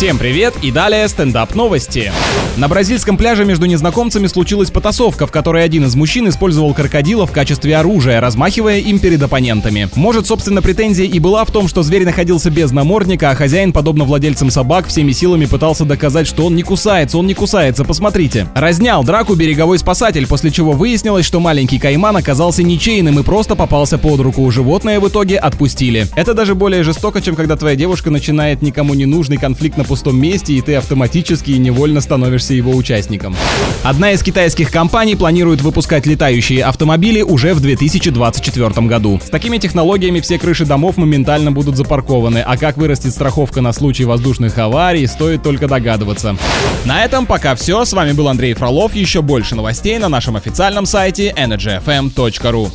Всем привет и далее стендап новости. На бразильском пляже между незнакомцами случилась потасовка, в которой один из мужчин использовал крокодила в качестве оружия, размахивая им перед оппонентами. Может, собственно, претензия и была в том, что зверь находился без намордника, а хозяин, подобно владельцам собак, всеми силами пытался доказать, что он не кусается, он не кусается, посмотрите. Разнял драку береговой спасатель, после чего выяснилось, что маленький кайман оказался ничейным и просто попался под руку. Животное в итоге отпустили. Это даже более жестоко, чем когда твоя девушка начинает никому не нужный конфликт на пустом месте, и ты автоматически и невольно становишься его участником. Одна из китайских компаний планирует выпускать летающие автомобили уже в 2024 году. С такими технологиями все крыши домов моментально будут запаркованы, а как вырастет страховка на случай воздушных аварий, стоит только догадываться. На этом пока все. С вами был Андрей Фролов. Еще больше новостей на нашем официальном сайте energyfm.ru.